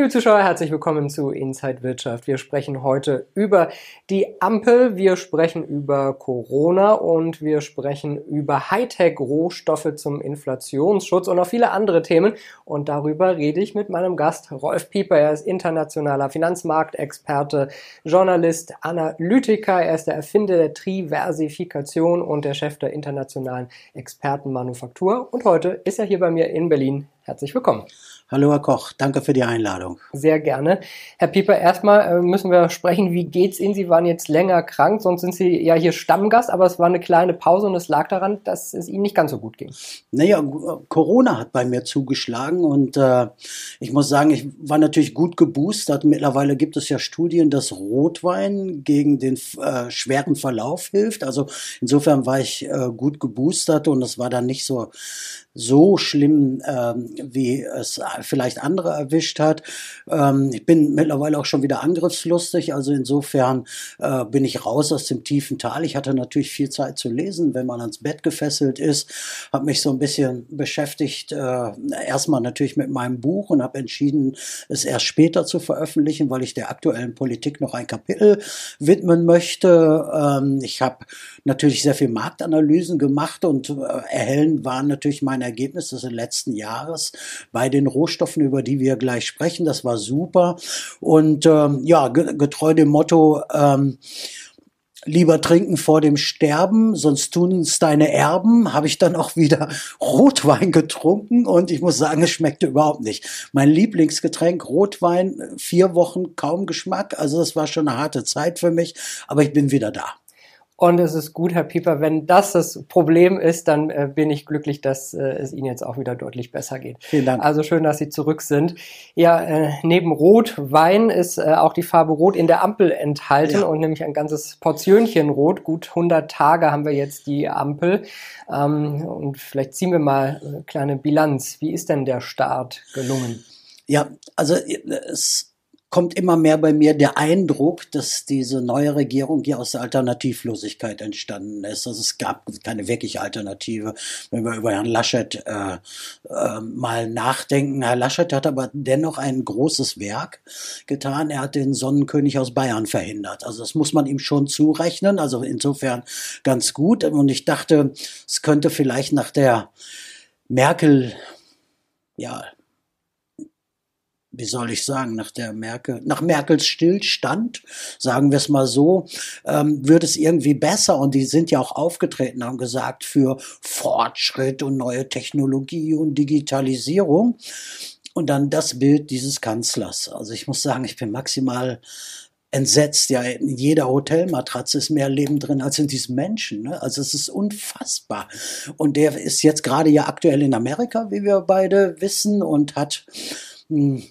Liebe Zuschauer, herzlich willkommen zu Inside Wirtschaft. Wir sprechen heute über die Ampel, wir sprechen über Corona und wir sprechen über Hightech-Rohstoffe zum Inflationsschutz und noch viele andere Themen. Und darüber rede ich mit meinem Gast Rolf Pieper. Er ist internationaler Finanzmarktexperte, Journalist, Analytiker. Er ist der Erfinder der Triversifikation und der Chef der internationalen Expertenmanufaktur. Und heute ist er hier bei mir in Berlin. Herzlich willkommen. Hallo Herr Koch, danke für die Einladung. Sehr gerne. Herr Pieper, erstmal äh, müssen wir sprechen, wie geht's Ihnen? Sie waren jetzt länger krank, sonst sind Sie ja hier Stammgast, aber es war eine kleine Pause und es lag daran, dass es Ihnen nicht ganz so gut ging. Naja, Corona hat bei mir zugeschlagen und äh, ich muss sagen, ich war natürlich gut geboostert. Mittlerweile gibt es ja Studien, dass Rotwein gegen den äh, schweren Verlauf hilft. Also insofern war ich äh, gut geboostert und es war dann nicht so so schlimm, ähm, wie es vielleicht andere erwischt hat. Ähm, ich bin mittlerweile auch schon wieder angriffslustig, also insofern äh, bin ich raus aus dem tiefen Tal. Ich hatte natürlich viel Zeit zu lesen, wenn man ans Bett gefesselt ist, habe mich so ein bisschen beschäftigt, äh, erstmal natürlich mit meinem Buch und habe entschieden, es erst später zu veröffentlichen, weil ich der aktuellen Politik noch ein Kapitel widmen möchte. Ähm, ich habe natürlich sehr viel Marktanalysen gemacht und äh, erhellen waren natürlich meine Ergebnisse des letzten Jahres bei den Rohstoffen, über die wir gleich sprechen. Das war super. Und ähm, ja, getreu dem Motto, ähm, lieber trinken vor dem Sterben, sonst tun es deine Erben, habe ich dann auch wieder Rotwein getrunken und ich muss sagen, es schmeckte überhaupt nicht. Mein Lieblingsgetränk Rotwein, vier Wochen kaum Geschmack, also das war schon eine harte Zeit für mich, aber ich bin wieder da. Und es ist gut, Herr Pieper, wenn das das Problem ist, dann äh, bin ich glücklich, dass äh, es Ihnen jetzt auch wieder deutlich besser geht. Vielen Dank. Also schön, dass Sie zurück sind. Ja, äh, neben Rotwein ist äh, auch die Farbe Rot in der Ampel enthalten ja. und nämlich ein ganzes Portionchen Rot. Gut 100 Tage haben wir jetzt die Ampel. Ähm, und vielleicht ziehen wir mal eine kleine Bilanz. Wie ist denn der Start gelungen? Ja, also äh, es kommt immer mehr bei mir der Eindruck, dass diese neue Regierung hier aus der Alternativlosigkeit entstanden ist. Also es gab keine wirkliche Alternative. Wenn wir über Herrn Laschet äh, äh, mal nachdenken, Herr Laschet hat aber dennoch ein großes Werk getan. Er hat den Sonnenkönig aus Bayern verhindert. Also das muss man ihm schon zurechnen. Also insofern ganz gut. Und ich dachte, es könnte vielleicht nach der Merkel ja, wie soll ich sagen, nach der Merkel, nach Merkels Stillstand, sagen wir es mal so, ähm, wird es irgendwie besser. Und die sind ja auch aufgetreten, haben gesagt, für Fortschritt und neue Technologie und Digitalisierung. Und dann das Bild dieses Kanzlers. Also ich muss sagen, ich bin maximal entsetzt. Ja, in jeder Hotelmatratze ist mehr Leben drin als in diesem Menschen. Ne? Also es ist unfassbar. Und der ist jetzt gerade ja aktuell in Amerika, wie wir beide wissen, und hat hm,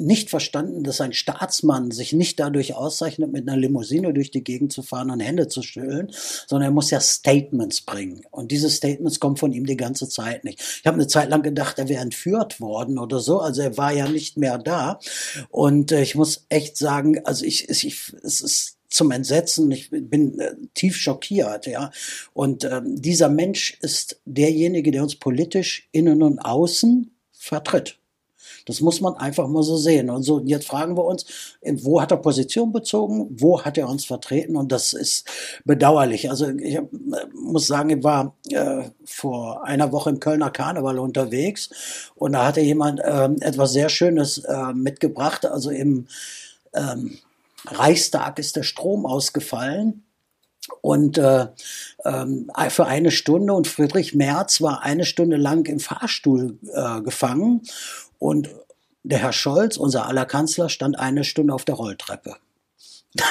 nicht verstanden, dass ein Staatsmann sich nicht dadurch auszeichnet, mit einer Limousine durch die Gegend zu fahren und Hände zu schütteln, sondern er muss ja Statements bringen. Und diese Statements kommen von ihm die ganze Zeit nicht. Ich habe eine Zeit lang gedacht, er wäre entführt worden oder so. Also er war ja nicht mehr da. Und äh, ich muss echt sagen, also ich, ich es ist zum Entsetzen. Ich bin äh, tief schockiert, ja. Und ähm, dieser Mensch ist derjenige, der uns politisch innen und außen vertritt. Das muss man einfach mal so sehen. Und so, jetzt fragen wir uns, wo hat er Position bezogen? Wo hat er uns vertreten? Und das ist bedauerlich. Also ich hab, muss sagen, ich war äh, vor einer Woche im Kölner Karneval unterwegs und da hatte jemand äh, etwas sehr Schönes äh, mitgebracht. Also im ähm, Reichstag ist der Strom ausgefallen und äh, ähm, für eine Stunde und Friedrich Merz war eine Stunde lang im Fahrstuhl äh, gefangen und der Herr Scholz, unser aller Kanzler, stand eine Stunde auf der Rolltreppe.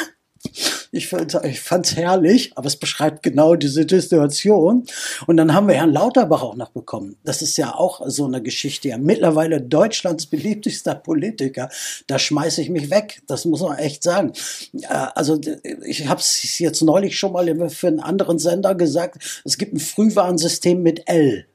Ich fand es herrlich, aber es beschreibt genau diese Situation. Und dann haben wir Herrn Lauterbach auch noch bekommen. Das ist ja auch so eine Geschichte. Ja, mittlerweile Deutschlands beliebtester Politiker. Da schmeiße ich mich weg. Das muss man echt sagen. Also ich habe es jetzt neulich schon mal für einen anderen Sender gesagt. Es gibt ein Frühwarnsystem mit L.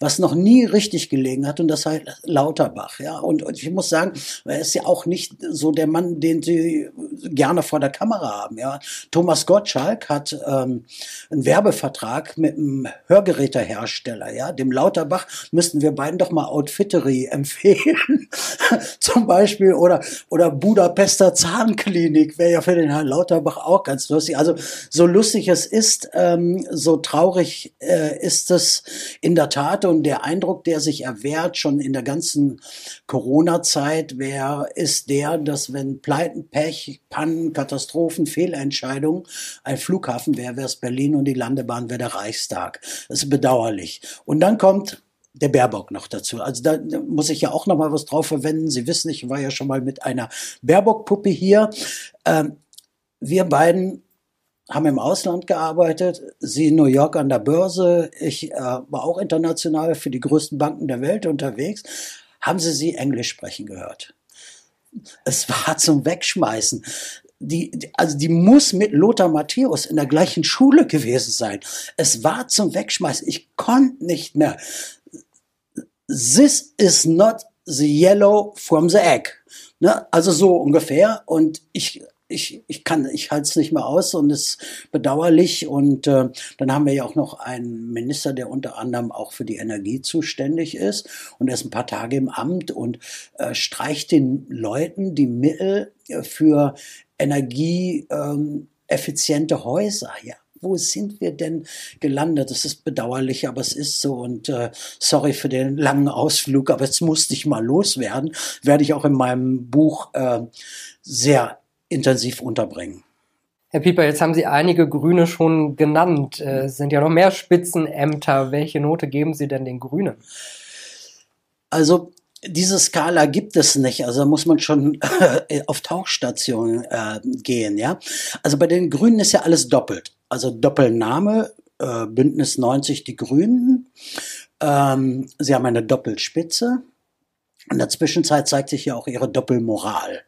was noch nie richtig gelegen hat und das heißt Lauterbach, ja. Und, und ich muss sagen, er ist ja auch nicht so der Mann, den sie gerne vor der Kamera haben, ja. Thomas Gottschalk hat ähm, einen Werbevertrag mit einem Hörgerätehersteller, ja. Dem Lauterbach müssten wir beiden doch mal Outfittery empfehlen, zum Beispiel oder oder Budapester Zahnklinik wäre ja für den Herrn Lauterbach auch ganz lustig. Also so lustig es ist, ähm, so traurig äh, ist es in der Tat und der Eindruck, der sich erwehrt schon in der ganzen Corona-Zeit, wer ist der, dass wenn Pleiten, Pech, Pannen, Katastrophen, Fehlentscheidungen ein Flughafen wäre, wäre es Berlin und die Landebahn wäre der Reichstag. Das ist bedauerlich. Und dann kommt der Baerbock noch dazu. Also da muss ich ja auch noch mal was drauf verwenden. Sie wissen, ich war ja schon mal mit einer Baerbock-Puppe hier. Ähm, wir beiden haben im Ausland gearbeitet, sie in New York an der Börse, ich äh, war auch international für die größten Banken der Welt unterwegs. Haben Sie sie Englisch sprechen gehört? Es war zum Wegschmeißen. Die, also die muss mit Lothar Matthäus in der gleichen Schule gewesen sein. Es war zum Wegschmeißen. Ich konnte nicht mehr. This is not the yellow from the egg. Ne? Also so ungefähr. Und ich ich, ich kann, ich halte es nicht mehr aus und es ist bedauerlich. Und äh, dann haben wir ja auch noch einen Minister, der unter anderem auch für die Energie zuständig ist und er ist ein paar Tage im Amt und äh, streicht den Leuten die Mittel äh, für energieeffiziente ähm, Häuser. Ja, wo sind wir denn gelandet? Das ist bedauerlich, aber es ist so. Und äh, sorry für den langen Ausflug, aber jetzt musste ich mal loswerden. Werde ich auch in meinem Buch äh, sehr intensiv unterbringen. Herr Pieper, jetzt haben Sie einige Grüne schon genannt. Äh, es sind ja noch mehr Spitzenämter. Welche Note geben Sie denn den Grünen? Also diese Skala gibt es nicht. Also muss man schon auf Tauchstationen äh, gehen. Ja, also bei den Grünen ist ja alles doppelt. Also Doppelname äh, Bündnis 90 die Grünen. Ähm, sie haben eine Doppelspitze. In der Zwischenzeit zeigt sich ja auch ihre Doppelmoral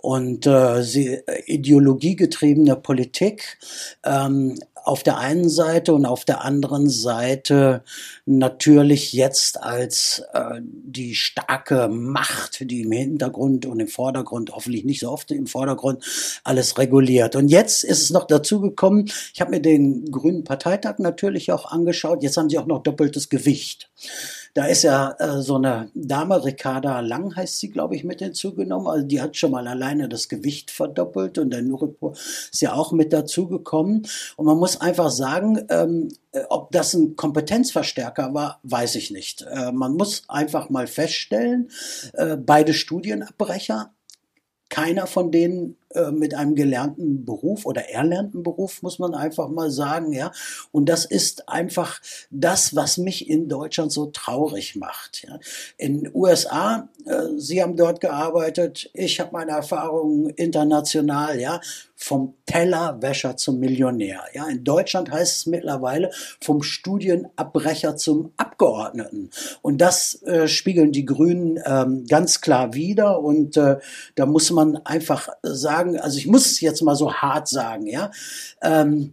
und äh, sie, ideologiegetriebene Politik ähm, auf der einen Seite und auf der anderen Seite natürlich jetzt als äh, die starke Macht, die im Hintergrund und im Vordergrund, hoffentlich nicht so oft im Vordergrund, alles reguliert. Und jetzt ist es noch dazu gekommen, ich habe mir den Grünen Parteitag natürlich auch angeschaut, jetzt haben sie auch noch doppeltes Gewicht. Da ist ja äh, so eine Dame, Ricarda Lang heißt sie, glaube ich, mit hinzugenommen. Also die hat schon mal alleine das Gewicht verdoppelt und der Nuripo ist ja auch mit dazugekommen. Und man muss einfach sagen, ähm, äh, ob das ein Kompetenzverstärker war, weiß ich nicht. Äh, man muss einfach mal feststellen, äh, beide Studienabbrecher, keiner von denen mit einem gelernten Beruf oder erlernten Beruf, muss man einfach mal sagen, ja. Und das ist einfach das, was mich in Deutschland so traurig macht. Ja. In USA, äh, Sie haben dort gearbeitet, ich habe meine Erfahrungen international, ja, vom Tellerwäscher zum Millionär. Ja, in Deutschland heißt es mittlerweile vom Studienabbrecher zum Abgeordneten. Und das äh, spiegeln die Grünen ähm, ganz klar wider. Und äh, da muss man einfach sagen, sagen, also ich muss es jetzt mal so hart sagen, ja. Ähm,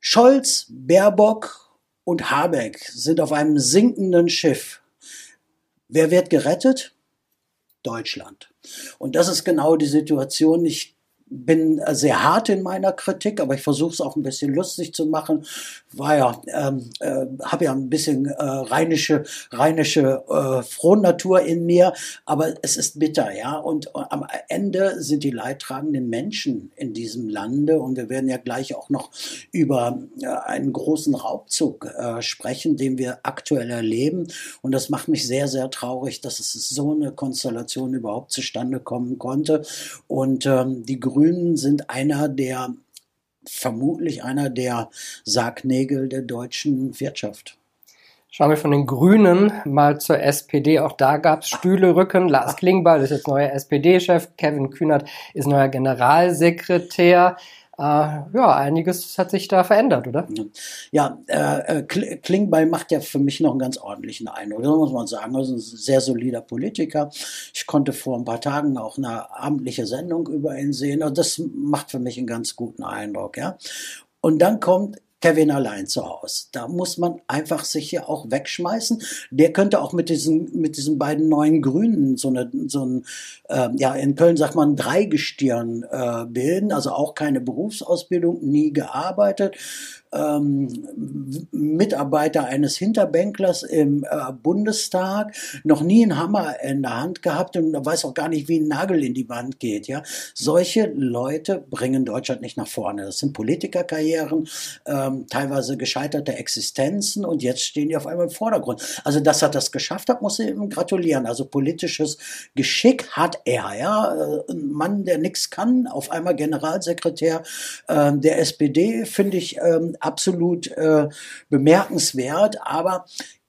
Scholz, Baerbock und Habeck sind auf einem sinkenden Schiff. Wer wird gerettet? Deutschland. Und das ist genau die Situation. Ich bin sehr hart in meiner Kritik, aber ich versuche es auch ein bisschen lustig zu machen. War ja, ähm, äh, habe ja ein bisschen äh, rheinische, rheinische äh, Frohnatur in mir, aber es ist bitter, ja. Und äh, am Ende sind die leidtragenden Menschen in diesem Lande und wir werden ja gleich auch noch über äh, einen großen Raubzug äh, sprechen, den wir aktuell erleben. Und das macht mich sehr, sehr traurig, dass es so eine Konstellation überhaupt zustande kommen konnte. Und ähm, die Grünen sind einer der, vermutlich einer der Sargnägel der deutschen Wirtschaft. Schauen wir von den Grünen mal zur SPD. Auch da gab es Stühlerücken. Lars Klingbeil ist jetzt neuer SPD-Chef. Kevin Kühnert ist neuer Generalsekretär äh, ja, einiges hat sich da verändert, oder? Ja, äh, äh Klingbeil macht ja für mich noch einen ganz ordentlichen Eindruck, das muss man sagen. Er ist ein sehr solider Politiker. Ich konnte vor ein paar Tagen auch eine abendliche Sendung über ihn sehen. Also das macht für mich einen ganz guten Eindruck, ja. Und dann kommt Kevin allein zu Hause. Da muss man einfach sich hier auch wegschmeißen. Der könnte auch mit diesen, mit diesen beiden neuen Grünen so eine, so ein, äh, ja, in Köln sagt man Dreigestirn äh, bilden, also auch keine Berufsausbildung, nie gearbeitet, ähm, Mitarbeiter eines Hinterbänklers im äh, Bundestag, noch nie einen Hammer in der Hand gehabt und weiß auch gar nicht, wie ein Nagel in die Wand geht. Ja, solche Leute bringen Deutschland nicht nach vorne. Das sind Politikerkarrieren, ähm, teilweise gescheiterte Existenzen und jetzt stehen die auf einmal im Vordergrund. Also, dass er das geschafft hat, muss ich ihm gratulieren. Also politisches Geschick hat er. Ja, äh, ein Mann, der nichts kann, auf einmal Generalsekretär äh, der SPD, finde ich ähm, absolut äh, bemerkenswert. Aber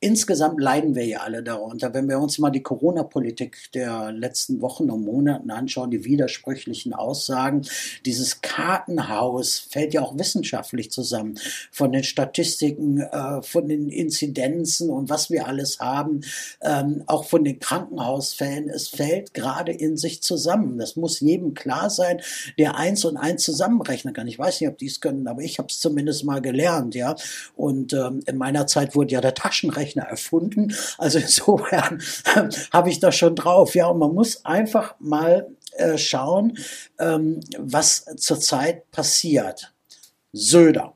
insgesamt leiden wir ja alle darunter. Wenn wir uns mal die Corona-Politik der letzten Wochen und Monaten anschauen, die widersprüchlichen Aussagen, dieses Kartenhaus fällt ja auch wissenschaftlich zusammen. Von den Statistiken, äh, von den Inzidenzen und was wir alles haben, ähm, auch von den Krankenhausfällen. Es fällt gerade in sich zusammen. Das muss jedem klar sein, der eins und eins zusammenrechnen kann. Ich weiß nicht, ob die es können, aber ich habe es zumindest mal gelernt, ja. Und ähm, in meiner Zeit wurde ja der Taschenrechner Rechner erfunden. Also insofern habe ich das schon drauf. Ja, und man muss einfach mal äh, schauen, ähm, was zurzeit passiert. Söder.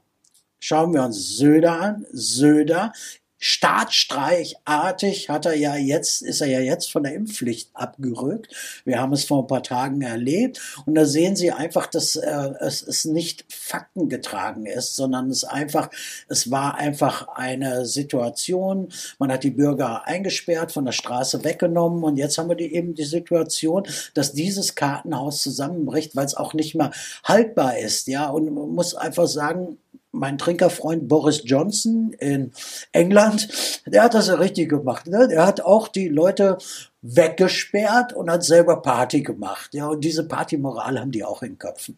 Schauen wir uns Söder an. Söder Staatsstreichartig hat er ja jetzt, ist er ja jetzt von der Impfpflicht abgerückt. Wir haben es vor ein paar Tagen erlebt. Und da sehen Sie einfach, dass äh, es, es nicht faktengetragen ist, sondern es einfach, es war einfach eine Situation. Man hat die Bürger eingesperrt, von der Straße weggenommen. Und jetzt haben wir die, eben die Situation, dass dieses Kartenhaus zusammenbricht, weil es auch nicht mehr haltbar ist. Ja, und man muss einfach sagen, mein Trinkerfreund Boris Johnson in England, der hat das ja richtig gemacht. Ne? Der hat auch die Leute weggesperrt und hat selber Party gemacht. Ja, und diese Partymoral haben die auch in Köpfen.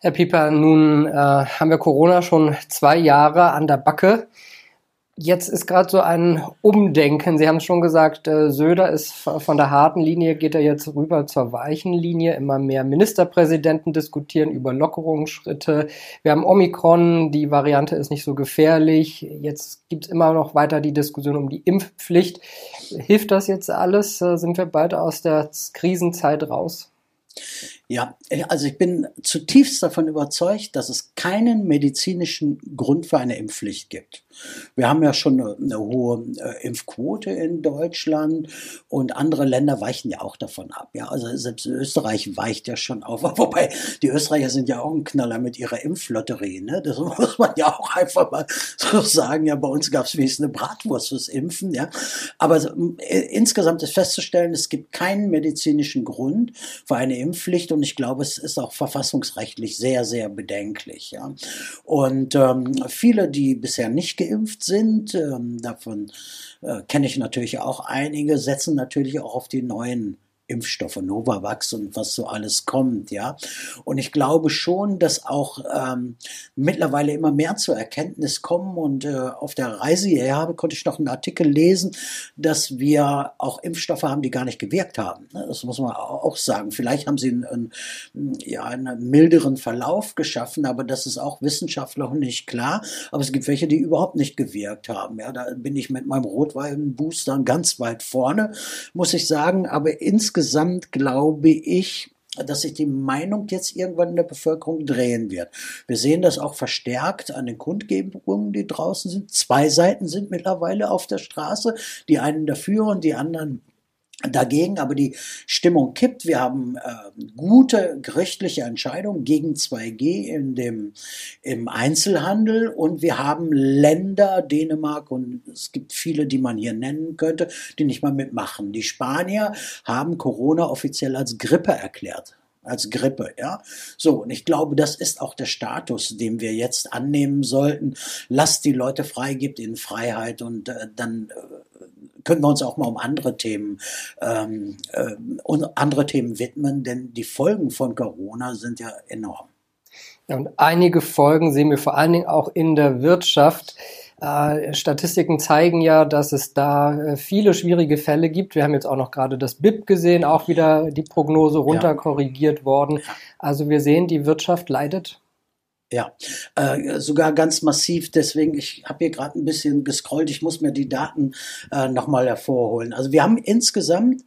Herr Pieper, nun äh, haben wir Corona schon zwei Jahre an der Backe. Jetzt ist gerade so ein Umdenken. Sie haben es schon gesagt, äh, Söder ist von der harten Linie, geht er jetzt rüber zur weichen Linie. Immer mehr Ministerpräsidenten diskutieren über Lockerungsschritte. Wir haben Omikron, die Variante ist nicht so gefährlich. Jetzt gibt es immer noch weiter die Diskussion um die Impfpflicht. Hilft das jetzt alles? Äh, sind wir bald aus der Krisenzeit raus? Ja, also ich bin zutiefst davon überzeugt, dass es keinen medizinischen Grund für eine Impfpflicht gibt. Wir haben ja schon eine, hohe äh, Impfquote in Deutschland und andere Länder weichen ja auch davon ab. Ja, also selbst Österreich weicht ja schon auf. Wobei die Österreicher sind ja auch ein Knaller mit ihrer Impflotterie. Ne? Das muss man ja auch einfach mal so sagen. Ja, bei uns gab es wenigstens eine Bratwurst fürs Impfen. Ja, aber äh, insgesamt ist festzustellen, es gibt keinen medizinischen Grund für eine Impfpflicht und ich glaube, es ist auch verfassungsrechtlich sehr, sehr bedenklich. Ja. Und ähm, viele, die bisher nicht geimpft sind, ähm, davon äh, kenne ich natürlich auch einige, setzen natürlich auch auf die neuen Impfstoffe, Novavax und was so alles kommt, ja. Und ich glaube schon, dass auch ähm, mittlerweile immer mehr zur Erkenntnis kommen und äh, auf der Reise hierher konnte ich noch einen Artikel lesen, dass wir auch Impfstoffe haben, die gar nicht gewirkt haben. Ne? Das muss man auch sagen. Vielleicht haben sie einen, einen, ja, einen milderen Verlauf geschaffen, aber das ist auch Wissenschaftler nicht klar. Aber es gibt welche, die überhaupt nicht gewirkt haben. Ja, da bin ich mit meinem Rotwein-Booster ganz weit vorne, muss ich sagen. Aber insgesamt insgesamt glaube ich, dass sich die Meinung jetzt irgendwann in der Bevölkerung drehen wird. Wir sehen das auch verstärkt an den Kundgebungen, die draußen sind. Zwei Seiten sind mittlerweile auf der Straße, die einen dafür und die anderen dagegen, aber die Stimmung kippt. Wir haben äh, gute gerichtliche Entscheidungen gegen 2G in dem, im Einzelhandel und wir haben Länder, Dänemark und es gibt viele, die man hier nennen könnte, die nicht mal mitmachen. Die Spanier haben Corona offiziell als Grippe erklärt als Grippe, ja. So, und ich glaube, das ist auch der Status, den wir jetzt annehmen sollten. Lasst die Leute frei, gebt ihnen Freiheit und äh, dann äh, können wir uns auch mal um andere Themen, ähm, äh, andere Themen widmen, denn die Folgen von Corona sind ja enorm. Ja, und einige Folgen sehen wir vor allen Dingen auch in der Wirtschaft. Äh, Statistiken zeigen ja, dass es da äh, viele schwierige Fälle gibt. Wir haben jetzt auch noch gerade das BIP gesehen, auch wieder die Prognose runterkorrigiert ja. worden. Also wir sehen, die Wirtschaft leidet Ja, äh, sogar ganz massiv. Deswegen, ich habe hier gerade ein bisschen gescrollt. Ich muss mir die Daten äh, nochmal hervorholen. Also wir haben insgesamt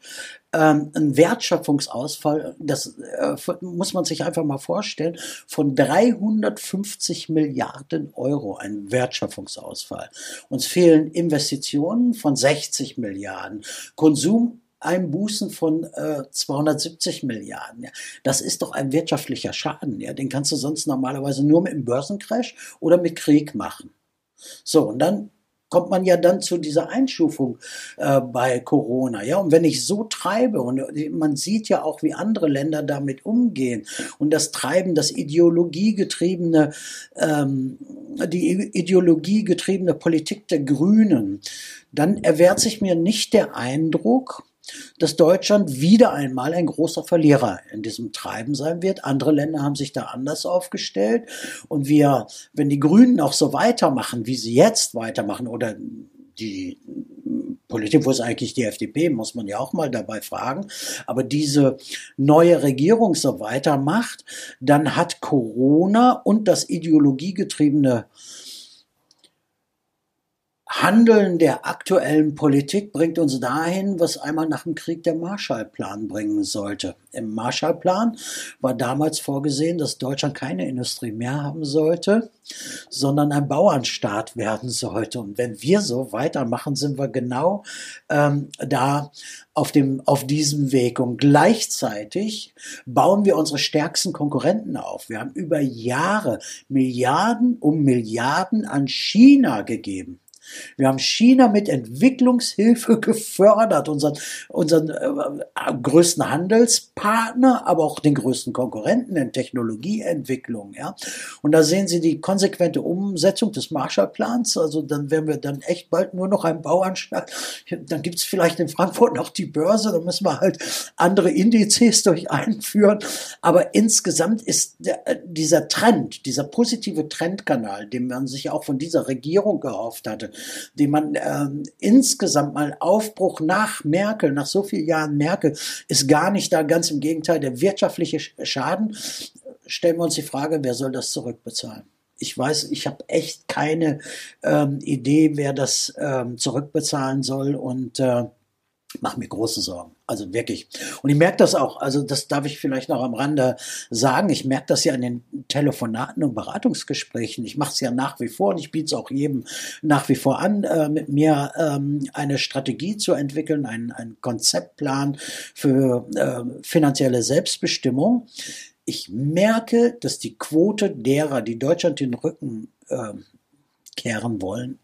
ähm, einen Wertschöpfungsausfall, das äh, muss man sich einfach mal vorstellen, von 350 Milliarden Euro, ein Wertschöpfungsausfall. Uns fehlen Investitionen von 60 Milliarden, Konsum Einbußen von äh, 270 Milliarden. Ja. Das ist doch ein wirtschaftlicher Schaden. Ja. Den kannst du sonst normalerweise nur mit einem Börsencrash oder mit Krieg machen. So, und dann kommt man ja dann zu dieser Einstufung äh, bei Corona. Ja, und wenn ich so treibe und man sieht ja auch, wie andere Länder damit umgehen und das Treiben, das ideologiegetriebene, ähm, die ideologiegetriebene Politik der Grünen, dann erwehrt sich mir nicht der Eindruck, dass Deutschland wieder einmal ein großer Verlierer in diesem Treiben sein wird. Andere Länder haben sich da anders aufgestellt. Und wir, wenn die Grünen auch so weitermachen, wie sie jetzt weitermachen, oder die Politik, wo ist eigentlich die FDP, muss man ja auch mal dabei fragen. Aber diese neue Regierung so weitermacht, dann hat Corona und das ideologiegetriebene Handeln der aktuellen Politik bringt uns dahin, was einmal nach dem Krieg der Marshallplan bringen sollte. Im Marshallplan war damals vorgesehen, dass Deutschland keine Industrie mehr haben sollte, sondern ein Bauernstaat werden sollte. Und wenn wir so weitermachen, sind wir genau ähm, da auf, dem, auf diesem Weg. Und gleichzeitig bauen wir unsere stärksten Konkurrenten auf. Wir haben über Jahre Milliarden um Milliarden an China gegeben. Wir haben China mit Entwicklungshilfe gefördert, unseren, unseren äh, größten Handelspartner, aber auch den größten Konkurrenten in Technologieentwicklung. Ja? Und da sehen Sie die konsequente Umsetzung des Marshallplans. Also dann werden wir dann echt bald nur noch ein Bauanschlag. Dann gibt es vielleicht in Frankfurt noch die Börse, da müssen wir halt andere Indizes durch einführen. Aber insgesamt ist der, äh, dieser Trend, dieser positive Trendkanal, den man sich auch von dieser Regierung gehofft hatte, die man ähm, insgesamt mal Aufbruch nach Merkel, nach so vielen Jahren Merkel, ist gar nicht da. Ganz im Gegenteil, der wirtschaftliche Schaden. Stellen wir uns die Frage, wer soll das zurückbezahlen? ich weiß, ich habe echt keine ähm, Idee, wer das ähm, zurückbezahlen soll und äh, mache mir große Sorgen. Also wirklich. Und ich merke das auch, also das darf ich vielleicht noch am Rande sagen, ich merke das ja in den Telefonaten und Beratungsgesprächen. Ich mache es ja nach wie vor und ich biete es auch jedem nach wie vor an, äh, mit mir ähm, eine Strategie zu entwickeln, einen, einen Konzeptplan für äh, finanzielle Selbstbestimmung. Ich merke, dass die Quote derer, die Deutschland den Rücken äh, kehren wollen,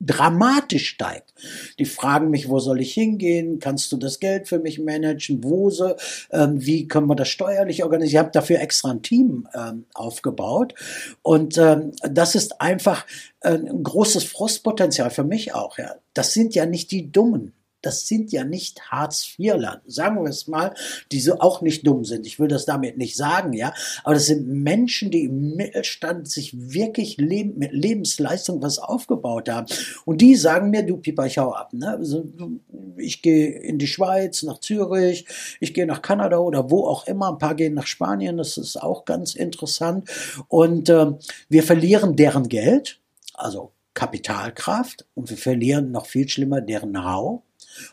dramatisch steigt. Die fragen mich, wo soll ich hingehen? Kannst du das Geld für mich managen? Wo so? Ähm, wie können wir das steuerlich organisieren? Ich habe dafür extra ein Team ähm, aufgebaut. Und ähm, das ist einfach ein großes Frustpotenzial für mich auch. Ja. Das sind ja nicht die Dummen das sind ja nicht Hartz-IV-Land, sagen wir es mal, die so auch nicht dumm sind. Ich will das damit nicht sagen, ja. Aber das sind Menschen, die im Mittelstand sich wirklich leben, mit Lebensleistung was aufgebaut haben. Und die sagen mir, du Pipa, ich hau ab. Ne? Also, ich gehe in die Schweiz, nach Zürich, ich gehe nach Kanada oder wo auch immer. Ein paar gehen nach Spanien, das ist auch ganz interessant. Und äh, wir verlieren deren Geld, also Kapitalkraft, und wir verlieren noch viel schlimmer deren Know-how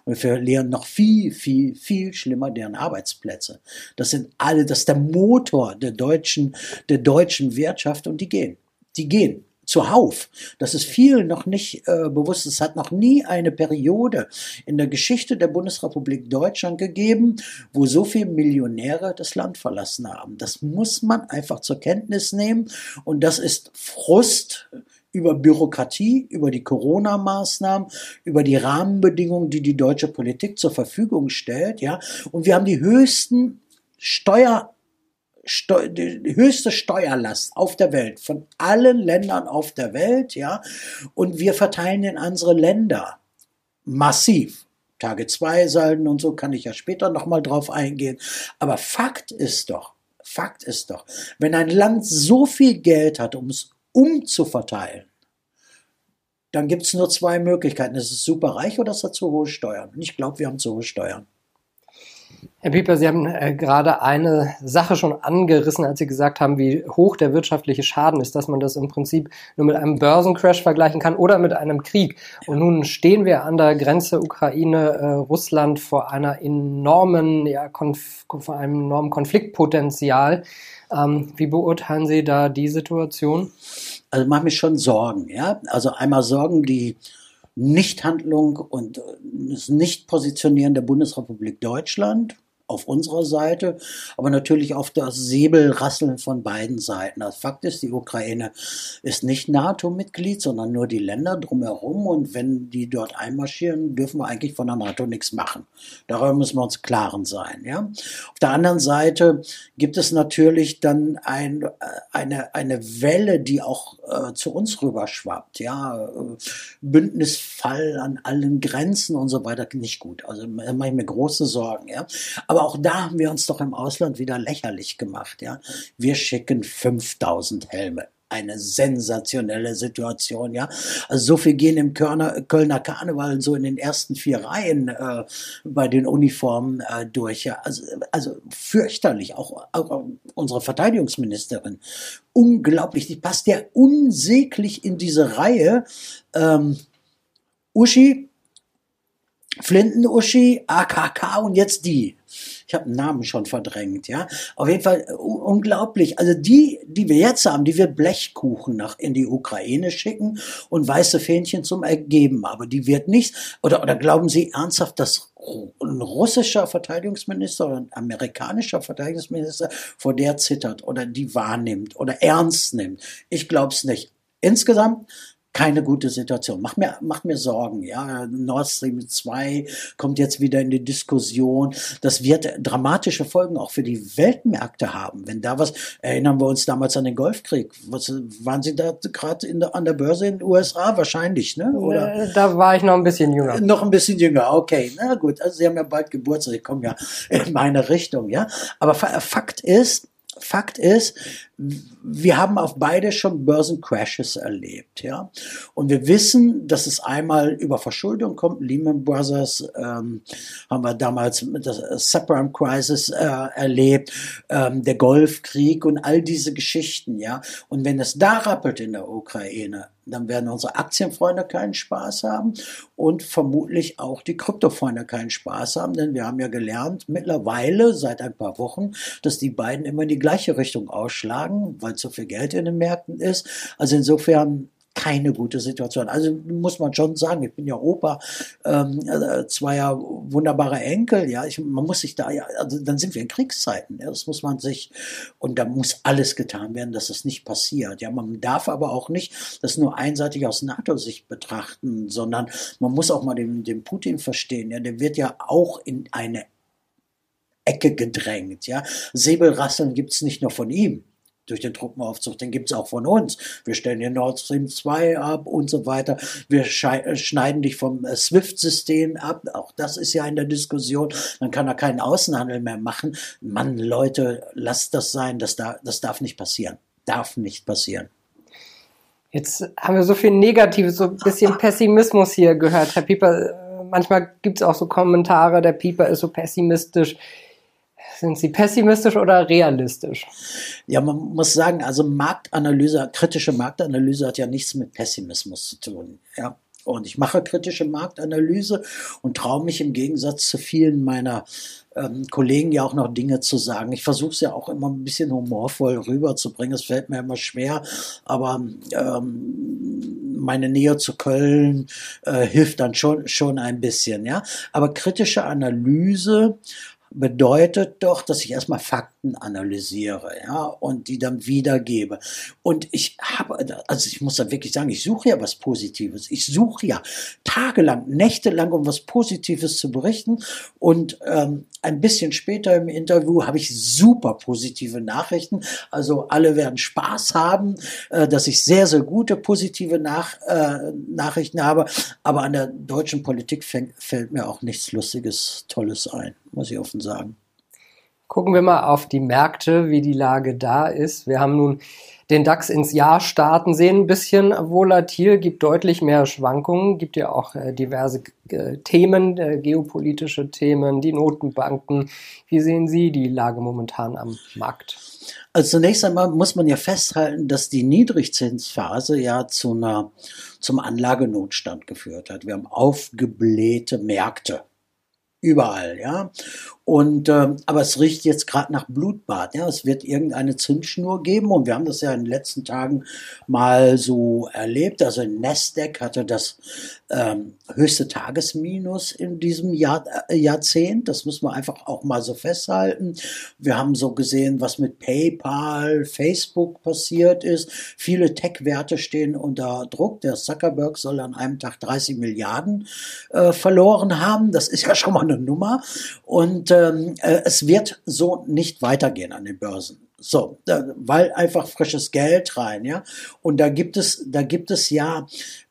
und verlieren noch viel, viel, viel schlimmer deren Arbeitsplätze. Das sind alle, das ist der Motor der deutschen, der deutschen Wirtschaft und die gehen. Die gehen zuhauf. Das ist vielen noch nicht äh, bewusst. Es hat noch nie eine Periode in der Geschichte der Bundesrepublik Deutschland gegeben, wo so viele Millionäre das Land verlassen haben. Das muss man einfach zur Kenntnis nehmen und das ist Frust über Bürokratie, über die Corona-Maßnahmen, über die Rahmenbedingungen, die die deutsche Politik zur Verfügung stellt, ja. Und wir haben die höchsten Steuer Steu die höchste Steuerlast auf der Welt, von allen Ländern auf der Welt, ja, und wir verteilen in andere Länder massiv. Tage 2 Salden und so kann ich ja später nochmal drauf eingehen. Aber Fakt ist doch, Fakt ist doch, wenn ein Land so viel Geld hat, um es umzuverteilen, dann gibt es nur zwei Möglichkeiten. Es ist super reich oder es hat zu hohe Steuern. Und ich glaube, wir haben zu hohe Steuern. Herr Pieper, Sie haben äh, gerade eine Sache schon angerissen, als Sie gesagt haben, wie hoch der wirtschaftliche Schaden ist, dass man das im Prinzip nur mit einem Börsencrash vergleichen kann oder mit einem Krieg. Und nun stehen wir an der Grenze Ukraine-Russland äh, vor einer enormen, ja, vor einem enormen Konfliktpotenzial. Ähm, wie beurteilen Sie da die Situation? Also mache mich schon Sorgen, ja. Also einmal Sorgen, die Nichthandlung und das Nichtpositionieren der Bundesrepublik Deutschland auf unserer Seite, aber natürlich auf das Säbelrasseln von beiden Seiten. Das Fakt ist, die Ukraine ist nicht NATO-Mitglied, sondern nur die Länder drumherum. Und wenn die dort einmarschieren, dürfen wir eigentlich von der NATO nichts machen. Darüber müssen wir uns klaren sein. Ja? Auf der anderen Seite gibt es natürlich dann ein, eine, eine Welle, die auch äh, zu uns rüberschwappt. Ja? Bündnisfall an allen Grenzen und so weiter, nicht gut. Also da mache ich mir große Sorgen. Ja? Aber auch da haben wir uns doch im Ausland wieder lächerlich gemacht. Ja, wir schicken 5000 Helme eine sensationelle Situation, ja. Also so viel gehen im Kölner, Kölner Karneval so in den ersten vier Reihen äh, bei den Uniformen äh, durch. Ja. Also, also fürchterlich, auch, auch unsere Verteidigungsministerin. Unglaublich, die passt ja unsäglich in diese Reihe. Ähm, Uschi, Flinten-Uschi, AKK und jetzt die. Ich habe den Namen schon verdrängt, ja. Auf jeden Fall unglaublich. Also die, die wir jetzt haben, die wir Blechkuchen nach in die Ukraine schicken und weiße Fähnchen zum Ergeben. Aber die wird nicht. Oder, oder glauben Sie ernsthaft, dass ein russischer Verteidigungsminister oder ein amerikanischer Verteidigungsminister vor der zittert oder die wahrnimmt oder ernst nimmt? Ich glaube es nicht. Insgesamt keine gute Situation. Macht mir, macht mir Sorgen. Ja, Nord Stream 2 kommt jetzt wieder in die Diskussion. Das wird dramatische Folgen auch für die Weltmärkte haben. Wenn da was, erinnern wir uns damals an den Golfkrieg. Was, waren Sie da gerade an der Börse in den USA? Wahrscheinlich, ne? Oder? Äh, da war ich noch ein bisschen jünger. Noch ein bisschen jünger, okay. Na gut, also Sie haben ja bald Geburtstag, Sie kommen ja in meine Richtung, ja. Aber Fakt ist, Fakt ist, wir haben auf beide schon Börsencrashes erlebt, ja. Und wir wissen, dass es einmal über Verschuldung kommt. Lehman Brothers ähm, haben wir damals mit der Subprime Crisis äh, erlebt, ähm, der Golfkrieg und all diese Geschichten, ja. Und wenn es da rappelt in der Ukraine, dann werden unsere Aktienfreunde keinen Spaß haben und vermutlich auch die Kryptofreunde keinen Spaß haben, denn wir haben ja gelernt mittlerweile seit ein paar Wochen, dass die beiden immer in die gleiche Richtung ausschlagen schlagen, weil zu viel Geld in den Märkten ist. Also insofern keine gute Situation. Also muss man schon sagen, ich bin ja Opa ähm, äh, zweier wunderbarer Enkel, ja, ich, man muss sich da, ja, also dann sind wir in Kriegszeiten, ja, das muss man sich, und da muss alles getan werden, dass das nicht passiert. Ja, man darf aber auch nicht das nur einseitig aus NATO-Sicht betrachten, sondern man muss auch mal den, den Putin verstehen, ja, der wird ja auch in eine Ecke gedrängt, ja. Säbelrasseln gibt's nicht nur von ihm durch den Truppenaufzug, den gibt's auch von uns. Wir stellen hier Nord Stream 2 ab und so weiter. Wir äh, schneiden dich vom äh, SWIFT-System ab. Auch das ist ja in der Diskussion. Dann kann er keinen Außenhandel mehr machen. Mann, Leute, lasst das sein. Das, da, das darf nicht passieren. Darf nicht passieren. Jetzt haben wir so viel Negatives, so ein bisschen Pessimismus hier gehört. Herr Pieper, manchmal gibt's auch so Kommentare, der Pieper ist so pessimistisch. Sind Sie pessimistisch oder realistisch? Ja, man muss sagen, also Marktanalyse, kritische Marktanalyse hat ja nichts mit Pessimismus zu tun. Ja. Und ich mache kritische Marktanalyse und traue mich im Gegensatz zu vielen meiner ähm, Kollegen ja auch noch Dinge zu sagen. Ich versuche es ja auch immer ein bisschen humorvoll rüberzubringen. Es fällt mir immer schwer, aber ähm, meine Nähe zu Köln äh, hilft dann schon schon ein bisschen. Ja, aber kritische Analyse bedeutet doch, dass ich erstmal Fakten analysiere, ja, und die dann wiedergebe. Und ich habe, also ich muss da wirklich sagen, ich suche ja was Positives. Ich suche ja tagelang, nächtelang, um was Positives zu berichten. Und ähm, ein bisschen später im Interview habe ich super positive Nachrichten. Also alle werden Spaß haben, äh, dass ich sehr, sehr gute positive Nach, äh, Nachrichten habe. Aber an der deutschen Politik fällt, fällt mir auch nichts Lustiges, Tolles ein muss ich offen sagen. Gucken wir mal auf die Märkte, wie die Lage da ist. Wir haben nun den DAX ins Jahr starten sehen. Ein bisschen volatil, gibt deutlich mehr Schwankungen, gibt ja auch äh, diverse äh, Themen, äh, geopolitische Themen, die Notenbanken. Wie sehen Sie die Lage momentan am Markt? Also zunächst einmal muss man ja festhalten, dass die Niedrigzinsphase ja zu einer, zum Anlagenotstand geführt hat. Wir haben aufgeblähte Märkte überall, ja. Und ähm, aber es riecht jetzt gerade nach Blutbad. Ja, es wird irgendeine Zündschnur geben und wir haben das ja in den letzten Tagen mal so erlebt. Also Nasdaq hatte das ähm, höchste Tagesminus in diesem Jahr, äh, Jahrzehnt. Das müssen wir einfach auch mal so festhalten. Wir haben so gesehen, was mit PayPal, Facebook passiert ist. Viele Tech-Werte stehen unter Druck. Der Zuckerberg soll an einem Tag 30 Milliarden äh, verloren haben. Das ist ja schon mal eine Nummer. Und ähm, äh, es wird so nicht weitergehen an den Börsen. So, weil einfach frisches Geld rein, ja. Und da gibt es, da gibt es ja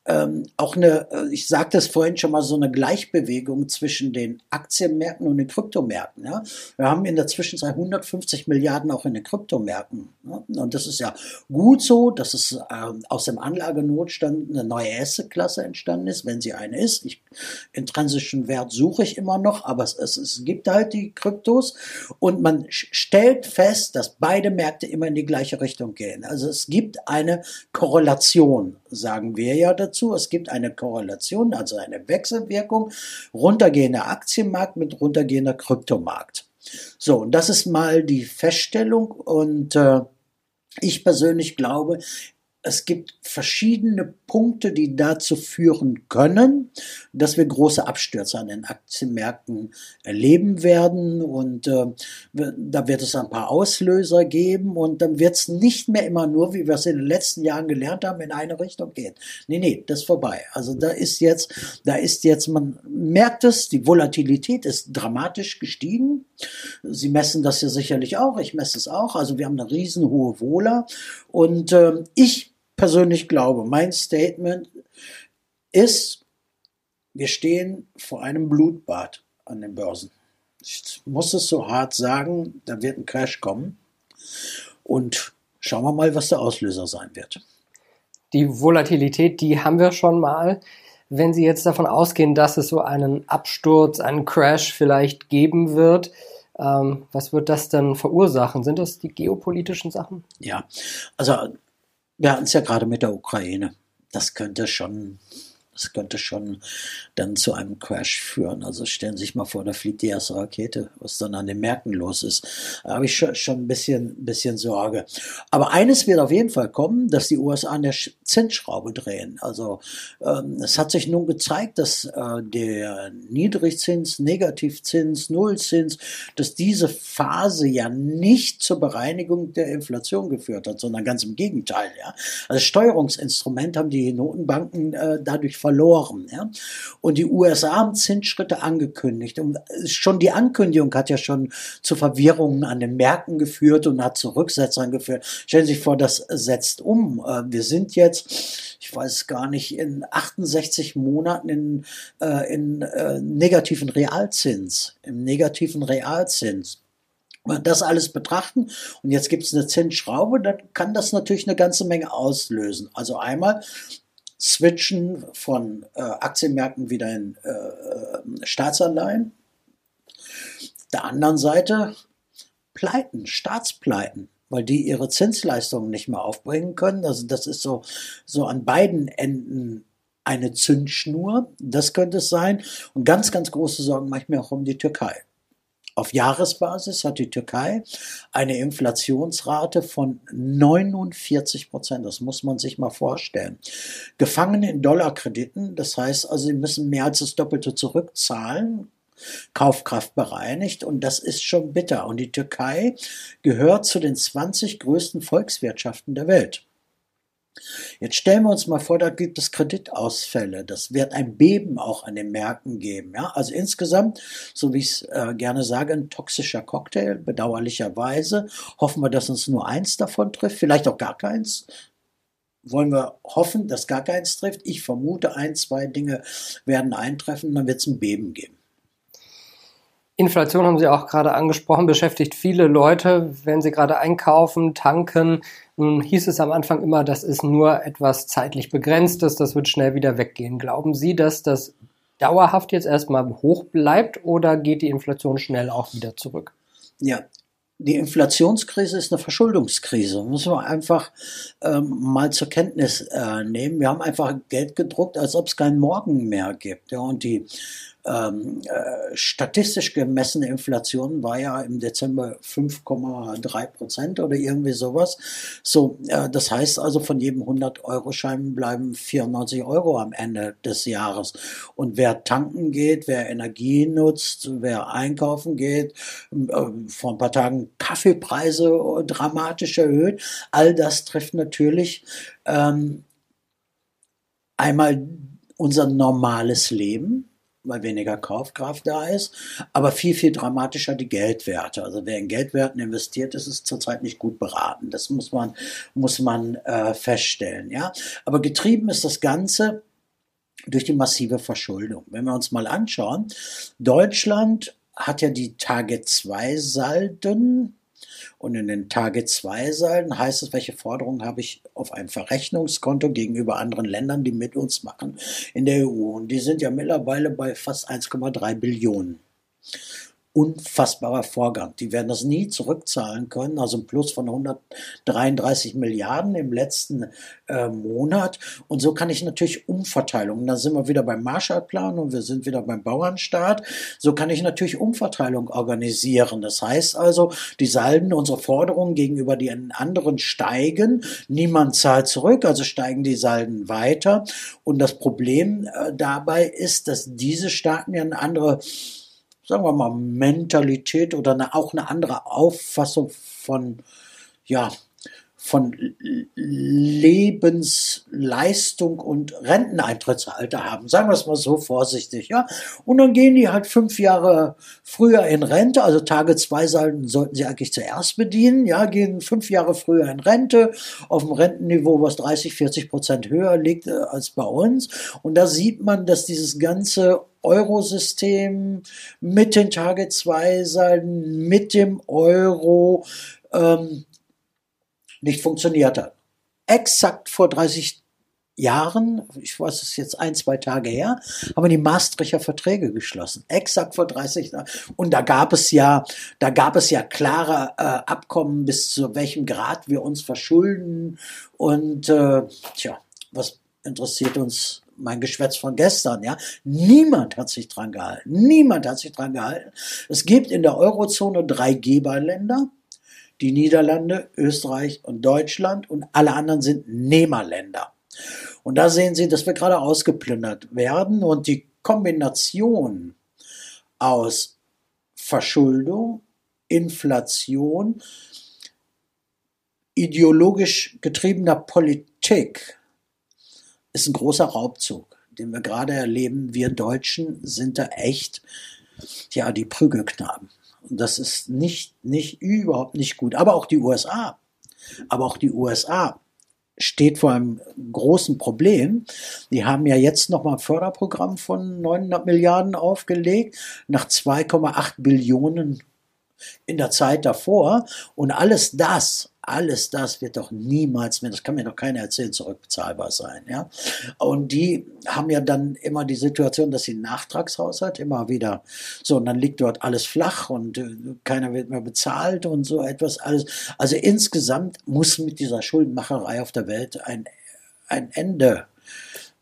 ähm, auch eine, äh, ich sagte es vorhin schon mal, so eine Gleichbewegung zwischen den Aktienmärkten und den Kryptomärkten. Ja? Wir haben in der Zwischenzeit 150 Milliarden auch in den Kryptomärkten. Ja? Und das ist ja gut so, dass es äh, aus dem Anlagenotstand eine neue Asset-Klasse entstanden ist, wenn sie eine ist. Ich, intrinsischen Wert suche ich immer noch, aber es, es, es gibt halt die Kryptos und man stellt fest, dass beide Märkte immer in die gleiche Richtung gehen. Also es gibt eine Korrelation, sagen wir ja dazu dazu. Es gibt eine Korrelation, also eine Wechselwirkung, runtergehender Aktienmarkt mit runtergehender Kryptomarkt. So, und das ist mal die Feststellung und äh, ich persönlich glaube, es gibt verschiedene Punkte, die dazu führen können, dass wir große Abstürze an den Aktienmärkten erleben werden. Und äh, da wird es ein paar Auslöser geben und dann wird es nicht mehr immer nur, wie wir es in den letzten Jahren gelernt haben, in eine Richtung gehen. Nee, nee, das ist vorbei. Also da ist jetzt, da ist jetzt, man merkt es, die Volatilität ist dramatisch gestiegen. Sie messen das ja sicherlich auch, ich messe es auch. Also wir haben eine riesenhohe Wohler und äh, ich persönlich glaube, mein Statement ist, wir stehen vor einem Blutbad an den Börsen. Ich muss es so hart sagen, da wird ein Crash kommen. Und schauen wir mal, was der Auslöser sein wird. Die Volatilität, die haben wir schon mal. Wenn Sie jetzt davon ausgehen, dass es so einen Absturz, einen Crash vielleicht geben wird, ähm, was wird das dann verursachen? Sind das die geopolitischen Sachen? Ja, also wir hatten es ja gerade mit der Ukraine. Das könnte schon das könnte schon dann zu einem Crash führen. Also stellen Sie sich mal vor, da fliegt die erste Rakete, was dann an den Märkten los ist. Da habe ich schon, ein bisschen, bisschen Sorge. Aber eines wird auf jeden Fall kommen, dass die USA an der Zinsschraube drehen. Also ähm, es hat sich nun gezeigt, dass äh, der Niedrigzins, Negativzins, Nullzins, dass diese Phase ja nicht zur Bereinigung der Inflation geführt hat, sondern ganz im Gegenteil. Ja. Als Steuerungsinstrument haben die Notenbanken äh, dadurch verloren. Ja? Und die USA haben Zinsschritte angekündigt. Und schon die Ankündigung hat ja schon zu Verwirrungen an den Märkten geführt und hat zu Rücksetzern geführt. Stellen Sie sich vor, das setzt um. Äh, wir sind jetzt, ich weiß gar nicht, in 68 Monaten in, äh, in äh, negativen Realzins. Im negativen Realzins das alles betrachten und jetzt gibt es eine Zinsschraube, dann kann das natürlich eine ganze Menge auslösen. Also einmal switchen von äh, Aktienmärkten wieder in äh, äh, Staatsanleihen. Der anderen Seite Pleiten, Staatspleiten, weil die ihre Zinsleistungen nicht mehr aufbringen können. Also das ist so, so an beiden Enden eine Zündschnur. Das könnte es sein. Und ganz, ganz große Sorgen mache ich mir auch um die Türkei. Auf Jahresbasis hat die Türkei eine Inflationsrate von 49 Prozent. Das muss man sich mal vorstellen. Gefangen in Dollarkrediten, das heißt also, sie müssen mehr als das Doppelte zurückzahlen. Kaufkraft bereinigt und das ist schon bitter. Und die Türkei gehört zu den 20 größten Volkswirtschaften der Welt. Jetzt stellen wir uns mal vor, da gibt es Kreditausfälle. Das wird ein Beben auch an den Märkten geben. Ja? Also insgesamt, so wie ich es äh, gerne sage, ein toxischer Cocktail. Bedauerlicherweise hoffen wir, dass uns nur eins davon trifft, vielleicht auch gar keins. Wollen wir hoffen, dass gar keins trifft? Ich vermute, ein, zwei Dinge werden eintreffen, dann wird es ein Beben geben. Inflation haben Sie auch gerade angesprochen, beschäftigt viele Leute, wenn sie gerade einkaufen, tanken. Nun hieß es am Anfang immer, das ist nur etwas zeitlich begrenztes, das wird schnell wieder weggehen. Glauben Sie, dass das dauerhaft jetzt erstmal hoch bleibt oder geht die Inflation schnell auch wieder zurück? Ja, die Inflationskrise ist eine Verschuldungskrise. Müssen wir einfach ähm, mal zur Kenntnis äh, nehmen. Wir haben einfach Geld gedruckt, als ob es keinen Morgen mehr gibt. Ja, und die ähm, äh, statistisch gemessene Inflation war ja im Dezember 5,3 Prozent oder irgendwie sowas. So, äh, das heißt also, von jedem 100-Euro-Schein bleiben 94 Euro am Ende des Jahres. Und wer tanken geht, wer Energie nutzt, wer einkaufen geht, äh, vor ein paar Tagen Kaffeepreise dramatisch erhöht, all das trifft natürlich ähm, einmal unser normales Leben, weil weniger Kaufkraft da ist, aber viel, viel dramatischer die Geldwerte. Also wer in Geldwerten investiert ist, ist zurzeit nicht gut beraten. Das muss man, muss man äh, feststellen. Ja? Aber getrieben ist das Ganze durch die massive Verschuldung. Wenn wir uns mal anschauen, Deutschland hat ja die Tage 2 Salden und in den Tage 2 Salden heißt es, welche Forderungen habe ich auf einem Verrechnungskonto gegenüber anderen Ländern, die mit uns machen in der EU. Und die sind ja mittlerweile bei fast 1,3 Billionen unfassbarer Vorgang. Die werden das nie zurückzahlen können, also ein Plus von 133 Milliarden im letzten äh, Monat. Und so kann ich natürlich Umverteilung, da sind wir wieder beim Marshallplan und wir sind wieder beim Bauernstaat, so kann ich natürlich Umverteilung organisieren. Das heißt also, die Salden, unsere Forderungen gegenüber den anderen steigen, niemand zahlt zurück, also steigen die Salden weiter. Und das Problem äh, dabei ist, dass diese Staaten ja eine andere sagen wir mal, Mentalität oder eine, auch eine andere Auffassung von, ja, von Lebensleistung und Renteneintrittsalter haben. Sagen wir es mal so vorsichtig, ja. Und dann gehen die halt fünf Jahre früher in Rente, also Tage zwei sollten, sie eigentlich zuerst bedienen, ja, gehen fünf Jahre früher in Rente, auf dem Rentenniveau, was 30, 40 Prozent höher liegt äh, als bei uns. Und da sieht man, dass dieses ganze Eurosystem mit den Tage zwei Salden, mit dem Euro, ähm, nicht funktioniert hat. Exakt vor 30 Jahren, ich weiß es jetzt ein, zwei Tage her, haben wir die Maastrichter Verträge geschlossen. Exakt vor 30 Jahren. Und da gab es ja, da gab es ja klare äh, Abkommen, bis zu welchem Grad wir uns verschulden. Und äh, tja, was interessiert uns mein Geschwätz von gestern, ja. Niemand hat sich dran gehalten. Niemand hat sich dran gehalten. Es gibt in der Eurozone drei Geberländer die Niederlande, Österreich und Deutschland und alle anderen sind Nehmerländer. Und da sehen Sie, dass wir gerade ausgeplündert werden und die Kombination aus Verschuldung, Inflation, ideologisch getriebener Politik ist ein großer Raubzug, den wir gerade erleben. Wir Deutschen sind da echt, ja, die Prügelknaben. Das ist nicht, nicht, überhaupt nicht gut. Aber auch die USA. Aber auch die USA steht vor einem großen Problem. Die haben ja jetzt nochmal ein Förderprogramm von 900 Milliarden aufgelegt, nach 2,8 Billionen in der Zeit davor. Und alles das alles das wird doch niemals mehr, das kann mir doch keiner erzählen, zurückbezahlbar sein. Ja? Und die haben ja dann immer die Situation, dass sie einen Nachtragshaushalt immer wieder so, und dann liegt dort alles flach und äh, keiner wird mehr bezahlt und so etwas alles. Also insgesamt muss mit dieser Schuldenmacherei auf der Welt ein, ein Ende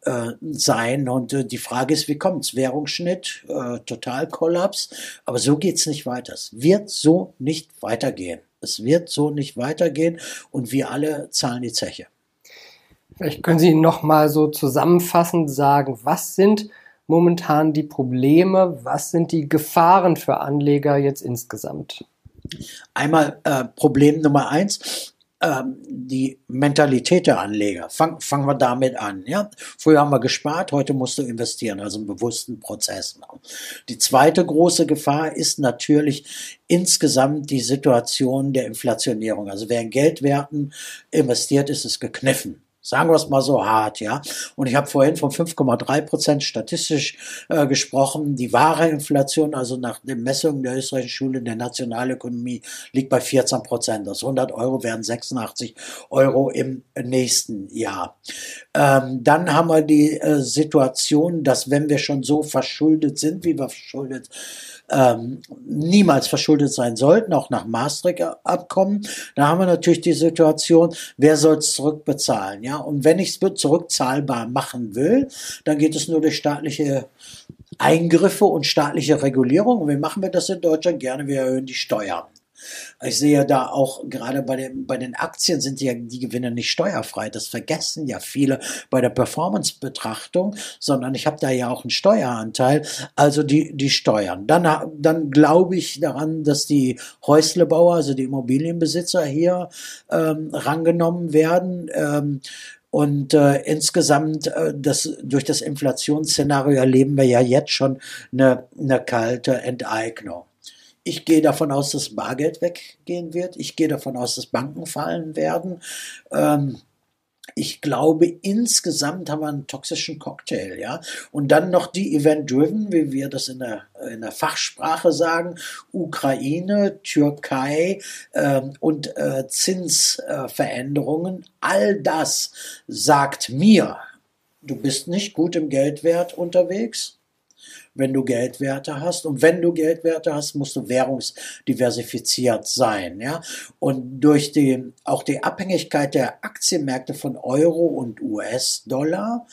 äh, sein. Und äh, die Frage ist, wie kommt's? Währungsschnitt, äh, Totalkollaps. Aber so geht's nicht weiter. Es wird so nicht weitergehen. Es wird so nicht weitergehen und wir alle zahlen die Zeche. Vielleicht können Sie noch mal so zusammenfassend sagen, was sind momentan die Probleme, was sind die Gefahren für Anleger jetzt insgesamt? Einmal äh, Problem Nummer eins, ähm, die Mentalität der Anleger. Fang, fangen wir damit an. Ja? Früher haben wir gespart, heute musst du investieren, also einen bewussten Prozess machen. Die zweite große Gefahr ist natürlich insgesamt die Situation der Inflationierung. Also wer in Geldwerten investiert, ist es gekniffen. Sagen wir es mal so hart, ja. Und ich habe vorhin von 5,3 Prozent statistisch äh, gesprochen. Die wahre Inflation, also nach den Messungen der österreichischen Schule der Nationalökonomie, liegt bei 14 Prozent. Das 100 Euro werden 86 Euro im nächsten Jahr. Ähm, dann haben wir die äh, Situation, dass wenn wir schon so verschuldet sind, wie wir verschuldet ähm, niemals verschuldet sein sollten, auch nach Maastricht-Abkommen. Da haben wir natürlich die Situation, wer soll es zurückbezahlen? Ja? Und wenn ich es zurückzahlbar machen will, dann geht es nur durch staatliche Eingriffe und staatliche Regulierung. Und wie machen wir das in Deutschland? Gerne, wir erhöhen die Steuern. Ich sehe da auch gerade bei den, bei den Aktien sind ja die Gewinne nicht steuerfrei. Das vergessen ja viele bei der Performance-Betrachtung, sondern ich habe da ja auch einen Steueranteil, also die, die Steuern. Dann, dann glaube ich daran, dass die Häuslebauer, also die Immobilienbesitzer hier ähm, rangenommen werden. Ähm, und äh, insgesamt, äh, das, durch das Inflationsszenario erleben wir ja jetzt schon eine, eine kalte Enteignung. Ich gehe davon aus, dass Bargeld weggehen wird. Ich gehe davon aus, dass Banken fallen werden. Ähm, ich glaube, insgesamt haben wir einen toxischen Cocktail, ja. Und dann noch die Event-Driven, wie wir das in der, in der Fachsprache sagen, Ukraine, Türkei ähm, und äh, Zinsveränderungen. Äh, All das sagt mir, du bist nicht gut im Geldwert unterwegs wenn du Geldwerte hast. Und wenn du Geldwerte hast, musst du währungsdiversifiziert sein. Ja? Und durch die, auch die Abhängigkeit der Aktienmärkte von Euro und US-Dollar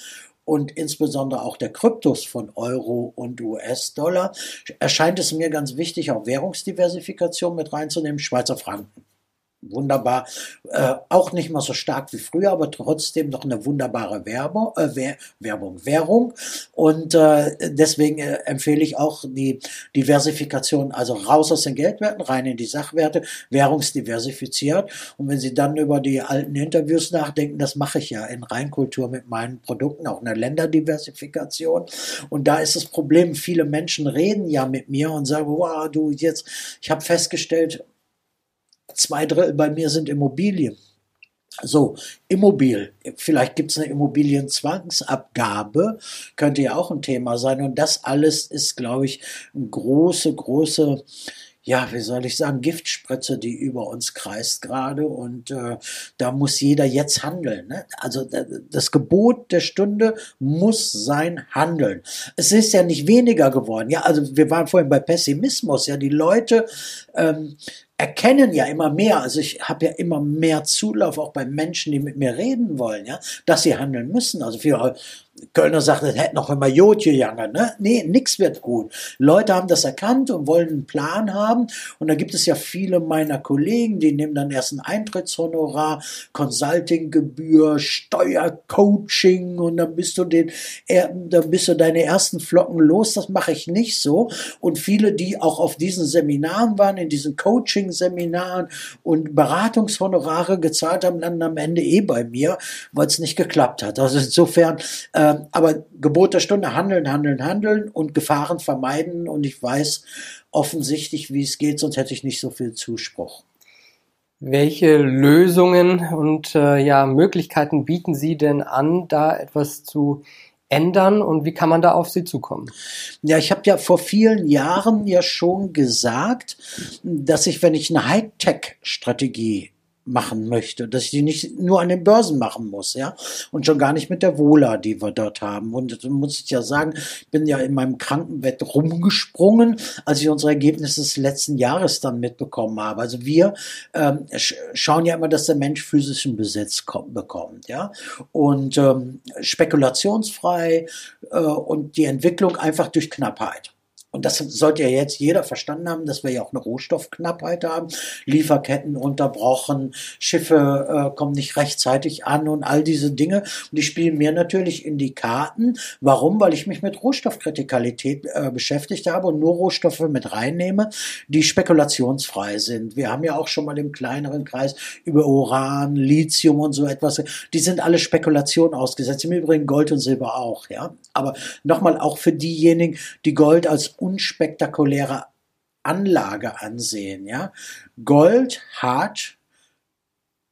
und insbesondere auch der Kryptos von Euro und US-Dollar, erscheint es mir ganz wichtig, auch Währungsdiversifikation mit reinzunehmen, Schweizer Franken wunderbar, äh, auch nicht mal so stark wie früher, aber trotzdem noch eine wunderbare Werbung, äh, Werbung, Währung. Und äh, deswegen äh, empfehle ich auch die Diversifikation, also raus aus den Geldwerten, rein in die Sachwerte, währungsdiversifiziert. Und wenn Sie dann über die alten Interviews nachdenken, das mache ich ja in Reinkultur mit meinen Produkten, auch eine Länderdiversifikation. Und da ist das Problem, viele Menschen reden ja mit mir und sagen, wow, du jetzt, ich habe festgestellt, zwei Drittel bei mir sind Immobilien. So, Immobil. Vielleicht gibt es eine Immobilienzwangsabgabe, könnte ja auch ein Thema sein. Und das alles ist, glaube ich, eine große, große ja, wie soll ich sagen, Giftspritze, die über uns kreist gerade und äh, da muss jeder jetzt handeln. Ne? Also das Gebot der Stunde muss sein Handeln. Es ist ja nicht weniger geworden. Ja, also wir waren vorhin bei Pessimismus. Ja, die Leute ähm, erkennen ja immer mehr, also ich habe ja immer mehr Zulauf auch bei Menschen, die mit mir reden wollen, ja, dass sie handeln müssen. Also viele Kölner sagt, es hätte noch immer Jod gegangen. Ne? Nee, nix wird gut. Leute haben das erkannt und wollen einen Plan haben. Und da gibt es ja viele meiner Kollegen, die nehmen dann erst ein Eintrittshonorar, Consultinggebühr, Steuercoaching und dann bist du den, dann bist du deine ersten Flocken los. Das mache ich nicht so. Und viele, die auch auf diesen Seminaren waren, in diesen Coaching-Seminaren und Beratungshonorare gezahlt haben, landen am Ende eh bei mir, weil es nicht geklappt hat. Also insofern, äh, ähm, aber Gebot der Stunde, handeln, handeln, handeln und Gefahren vermeiden. Und ich weiß offensichtlich, wie es geht, sonst hätte ich nicht so viel Zuspruch. Welche Lösungen und äh, ja, Möglichkeiten bieten Sie denn an, da etwas zu ändern und wie kann man da auf Sie zukommen? Ja, ich habe ja vor vielen Jahren ja schon gesagt, dass ich, wenn ich eine Hightech-Strategie machen möchte, dass ich die nicht nur an den Börsen machen muss, ja, und schon gar nicht mit der Wohler, die wir dort haben. Und muss ich ja sagen, ich bin ja in meinem Krankenbett rumgesprungen, als ich unsere Ergebnisse des letzten Jahres dann mitbekommen habe. Also wir ähm, schauen ja immer, dass der Mensch physischen Besitz kommt, bekommt, ja, und ähm, spekulationsfrei äh, und die Entwicklung einfach durch Knappheit. Und das sollte ja jetzt jeder verstanden haben, dass wir ja auch eine Rohstoffknappheit haben. Lieferketten unterbrochen, Schiffe äh, kommen nicht rechtzeitig an und all diese Dinge. Und die spielen mir natürlich in die Karten. Warum? Weil ich mich mit Rohstoffkritikalität äh, beschäftigt habe und nur Rohstoffe mit reinnehme, die spekulationsfrei sind. Wir haben ja auch schon mal im kleineren Kreis über Uran, Lithium und so etwas. Die sind alle Spekulationen ausgesetzt. Im Übrigen Gold und Silber auch, ja. Aber nochmal auch für diejenigen, die Gold als unspektakuläre Anlage ansehen. Ja? Gold hat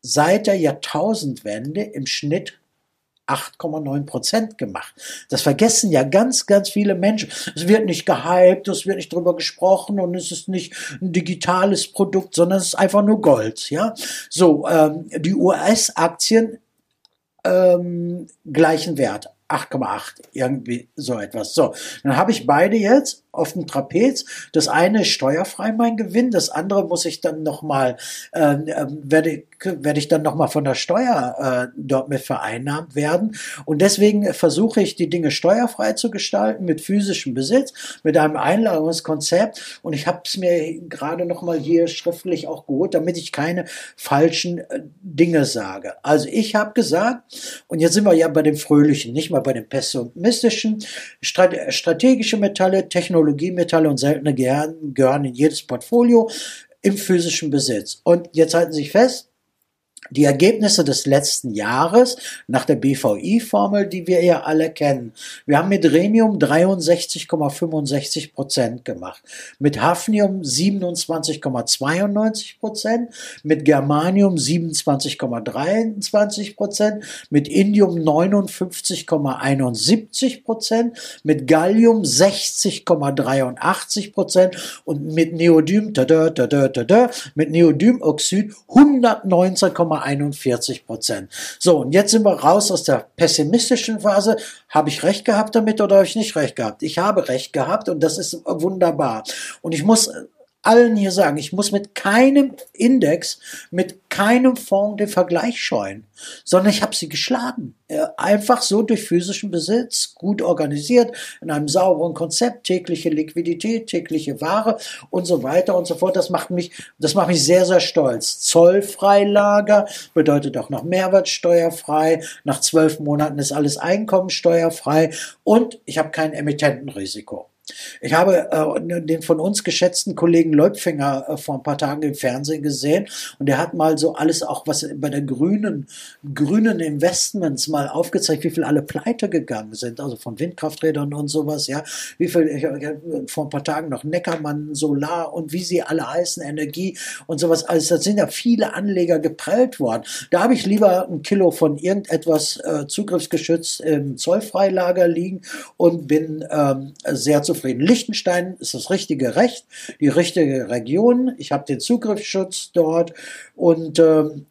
seit der Jahrtausendwende im Schnitt 8,9 Prozent gemacht. Das vergessen ja ganz, ganz viele Menschen. Es wird nicht gehypt, es wird nicht drüber gesprochen und es ist nicht ein digitales Produkt, sondern es ist einfach nur Gold. Ja, so ähm, die US-Aktien ähm, gleichen Wert. 8,8, irgendwie so etwas. So, dann habe ich beide jetzt auf dem Trapez. Das eine ist steuerfrei mein Gewinn, das andere muss ich dann nochmal, äh, ähm, werde, werde ich dann nochmal von der Steuer äh, dort mit vereinnahmt werden. Und deswegen versuche ich die Dinge steuerfrei zu gestalten mit physischem Besitz, mit einem Einlagerungskonzept. Und ich habe es mir gerade nochmal hier schriftlich auch geholt, damit ich keine falschen äh, Dinge sage. Also ich habe gesagt, und jetzt sind wir ja bei dem Fröhlichen, nicht mal bei dem pessimistischen, strategische Metalle, Technologie, Technologiemetalle und seltene gehören, gehören in jedes Portfolio im physischen Besitz. Und jetzt halten Sie sich fest, die Ergebnisse des letzten Jahres nach der BVI-Formel, die wir ja alle kennen. Wir haben mit Rhenium 63,65 Prozent gemacht, mit Hafnium 27,92 Prozent, mit Germanium 27,23 Prozent, mit Indium 59,71 Prozent, mit Gallium 60,83 Prozent und mit Neodym, tada, tada, tada, mit Neodymoxid 119,1 41 Prozent. So, und jetzt sind wir raus aus der pessimistischen Phase. Habe ich recht gehabt damit oder habe ich nicht recht gehabt? Ich habe recht gehabt und das ist wunderbar. Und ich muss allen hier sagen, ich muss mit keinem Index, mit keinem Fonds den Vergleich scheuen, sondern ich habe sie geschlagen. Einfach so durch physischen Besitz, gut organisiert, in einem sauberen Konzept, tägliche Liquidität, tägliche Ware und so weiter und so fort. Das macht mich, das macht mich sehr, sehr stolz. Zollfreilager bedeutet auch noch mehrwertsteuerfrei. Nach zwölf Monaten ist alles einkommensteuerfrei und ich habe kein Emittentenrisiko. Ich habe äh, den von uns geschätzten Kollegen Leupfinger äh, vor ein paar Tagen im Fernsehen gesehen. Und der hat mal so alles auch, was bei der grünen, grünen Investments mal aufgezeigt, wie viel alle pleite gegangen sind, also von Windkrafträdern und sowas, ja, wie viel, ich, ich, vor ein paar Tagen noch Neckermann, Solar und wie sie alle heißen, Energie und sowas, also da sind ja viele Anleger geprellt worden. Da habe ich lieber ein Kilo von irgendetwas äh, zugriffsgeschützt im Zollfreilager liegen und bin ähm, sehr zufrieden zufrieden. Liechtenstein ist das richtige Recht, die richtige Region. Ich habe den Zugriffsschutz dort und ähm,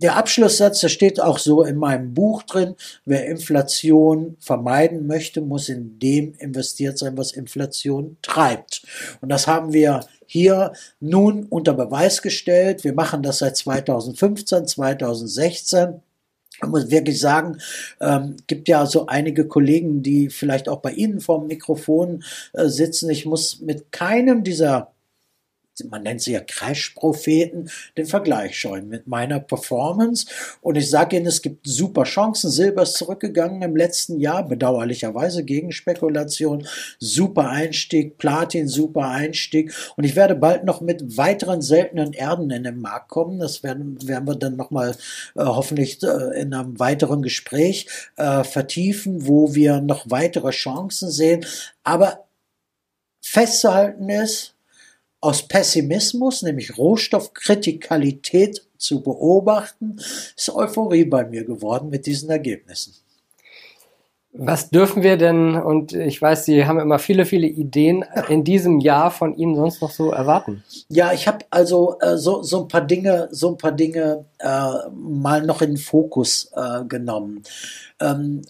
der Abschlusssatz, der steht auch so in meinem Buch drin, wer Inflation vermeiden möchte, muss in dem investiert sein, was Inflation treibt. Und das haben wir hier nun unter Beweis gestellt. Wir machen das seit 2015, 2016. Man muss wirklich sagen, ähm, gibt ja so einige Kollegen, die vielleicht auch bei Ihnen vorm Mikrofon äh, sitzen. Ich muss mit keinem dieser man nennt sie ja Crash-Propheten, den Vergleich scheuen mit meiner Performance. Und ich sage Ihnen, es gibt super Chancen. Silber ist zurückgegangen im letzten Jahr, bedauerlicherweise gegen Spekulation. Super Einstieg, Platin, super Einstieg. Und ich werde bald noch mit weiteren seltenen Erden in den Markt kommen. Das werden, werden wir dann nochmal äh, hoffentlich äh, in einem weiteren Gespräch äh, vertiefen, wo wir noch weitere Chancen sehen. Aber festzuhalten ist, aus Pessimismus, nämlich Rohstoffkritikalität zu beobachten, ist Euphorie bei mir geworden mit diesen Ergebnissen. Was dürfen wir denn, und ich weiß, Sie haben immer viele, viele Ideen, in diesem Jahr von Ihnen sonst noch so erwarten? Ja, ich habe also äh, so, so ein paar Dinge, so ein paar Dinge äh, mal noch in den Fokus äh, genommen. Ähm,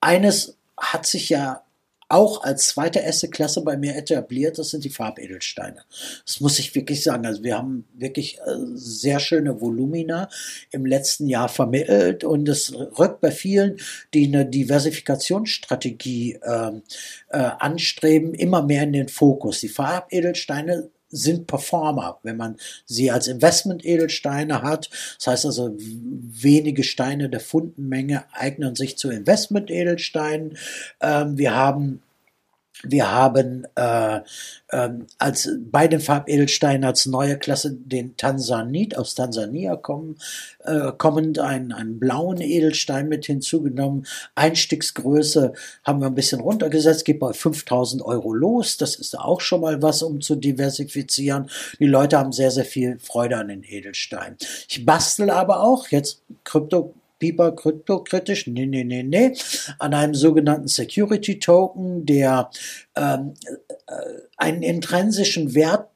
eines hat sich ja auch als zweite erste Klasse bei mir etabliert, das sind die Farbedelsteine. Das muss ich wirklich sagen. Also wir haben wirklich äh, sehr schöne Volumina im letzten Jahr vermittelt und es rückt bei vielen, die eine Diversifikationsstrategie äh, äh, anstreben, immer mehr in den Fokus. Die Farbedelsteine sind Performer, wenn man sie als Investment-Edelsteine hat. Das heißt also, wenige Steine der Fundenmenge eignen sich zu Investment-Edelsteinen. Ähm, wir haben wir haben äh, ähm, als bei den Farbedelsteinen als neue Klasse den Tansanit aus Tansania kommen, äh, kommend einen, einen blauen Edelstein mit hinzugenommen. Einstiegsgröße haben wir ein bisschen runtergesetzt, geht bei 5000 Euro los. Das ist auch schon mal was, um zu diversifizieren. Die Leute haben sehr, sehr viel Freude an den Edelsteinen. Ich bastel aber auch jetzt Krypto Pieper kryptokritisch, nee, nee, nee, nee, an einem sogenannten Security Token, der ähm, äh, einen intrinsischen Wert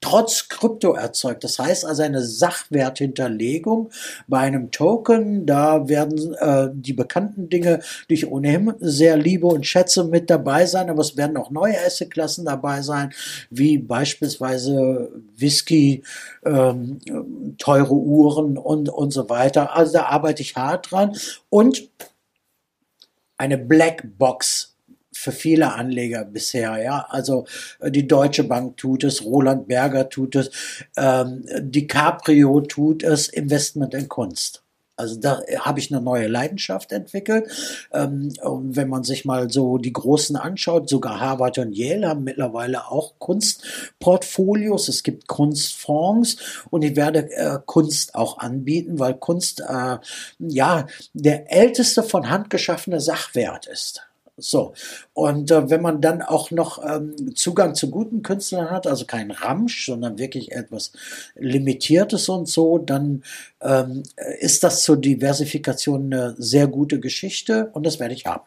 trotz Krypto erzeugt. Das heißt also eine Sachwerthinterlegung bei einem Token. Da werden äh, die bekannten Dinge, die ich ohnehin sehr liebe und schätze, mit dabei sein, aber es werden auch neue Assetklassen dabei sein, wie beispielsweise Whisky, ähm, teure Uhren und, und so weiter. Also da arbeite ich hart dran. Und eine Blackbox für viele Anleger bisher. Ja, also äh, die Deutsche Bank tut es, Roland Berger tut es, ähm, DiCaprio tut es, Investment in Kunst. Also da habe ich eine neue Leidenschaft entwickelt. Ähm, und wenn man sich mal so die Großen anschaut, sogar Harvard und Yale haben mittlerweile auch Kunstportfolios. Es gibt Kunstfonds und ich werde äh, Kunst auch anbieten, weil Kunst äh, ja der älteste von Hand geschaffene Sachwert ist. So. Und äh, wenn man dann auch noch ähm, Zugang zu guten Künstlern hat, also kein Ramsch, sondern wirklich etwas Limitiertes und so, dann ähm, ist das zur Diversifikation eine sehr gute Geschichte und das werde ich haben.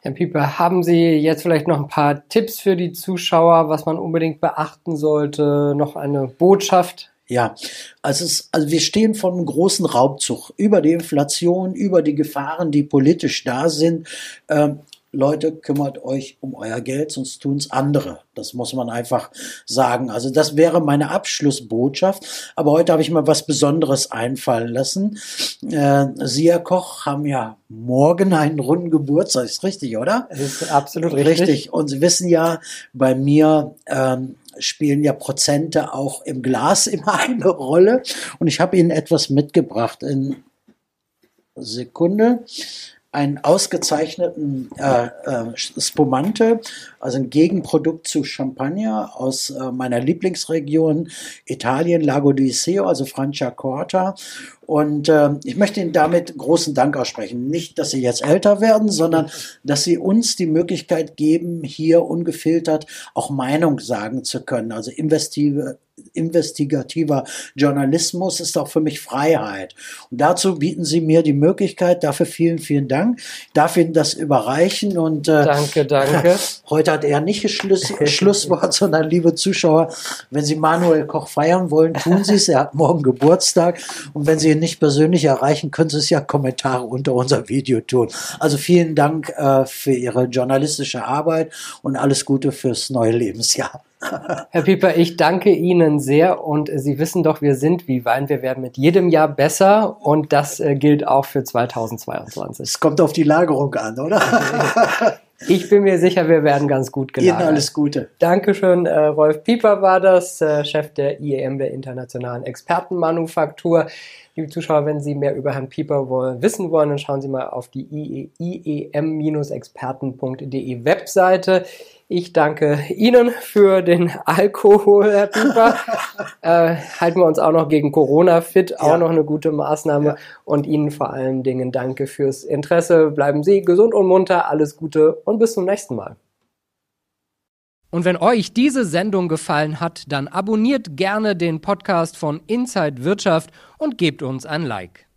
Herr Pieper, haben Sie jetzt vielleicht noch ein paar Tipps für die Zuschauer, was man unbedingt beachten sollte? Noch eine Botschaft ja, also, es, also wir stehen vor einem großen Raubzug über die Inflation, über die Gefahren, die politisch da sind. Ähm, Leute, kümmert euch um euer Geld, sonst tun's andere. Das muss man einfach sagen. Also das wäre meine Abschlussbotschaft. Aber heute habe ich mal was Besonderes einfallen lassen. Äh, Sie, Herr Koch, haben ja morgen einen runden Geburtstag. Ist richtig, oder? Das ist absolut richtig. Richtig. Und Sie wissen ja, bei mir ähm, spielen ja Prozente auch im Glas immer eine Rolle. Und ich habe Ihnen etwas mitgebracht in Sekunde einen ausgezeichneten äh, äh, Spumante, also ein Gegenprodukt zu Champagner aus äh, meiner Lieblingsregion Italien, Lago di Seo, also Franciacorta. Und äh, ich möchte Ihnen damit großen Dank aussprechen. Nicht, dass Sie jetzt älter werden, sondern dass Sie uns die Möglichkeit geben, hier ungefiltert auch Meinung sagen zu können. Also investive investigativer Journalismus ist auch für mich Freiheit. Und dazu bieten Sie mir die Möglichkeit. Dafür vielen, vielen Dank. Ich darf Ihnen das überreichen und äh, danke, danke. Heute hat er nicht Schluss, Schlusswort, sondern liebe Zuschauer, wenn Sie Manuel Koch feiern wollen, tun Sie es. Er hat morgen Geburtstag und wenn Sie ihn nicht persönlich erreichen, können Sie es ja Kommentare unter unser Video tun. Also vielen Dank äh, für Ihre journalistische Arbeit und alles Gute fürs neue Lebensjahr. Herr Pieper, ich danke Ihnen sehr und Sie wissen doch, wir sind wie Wein, wir werden mit jedem Jahr besser und das äh, gilt auch für 2022. Es kommt auf die Lagerung an, oder? Ich bin mir sicher, wir werden ganz gut gelagert. Ihnen alles Gute. Dankeschön. Äh, Rolf Pieper war das, äh, Chef der IEM, der Internationalen Expertenmanufaktur. Liebe Zuschauer, wenn Sie mehr über Herrn Pieper wollen, wissen wollen, dann schauen Sie mal auf die iem-experten.de Webseite. Ich danke Ihnen für den Alkohol, Herr Pieper. äh, halten wir uns auch noch gegen Corona fit, auch ja. noch eine gute Maßnahme. Ja. Und Ihnen vor allen Dingen danke fürs Interesse. Bleiben Sie gesund und munter, alles Gute und bis zum nächsten Mal. Und wenn euch diese Sendung gefallen hat, dann abonniert gerne den Podcast von Inside Wirtschaft und gebt uns ein Like.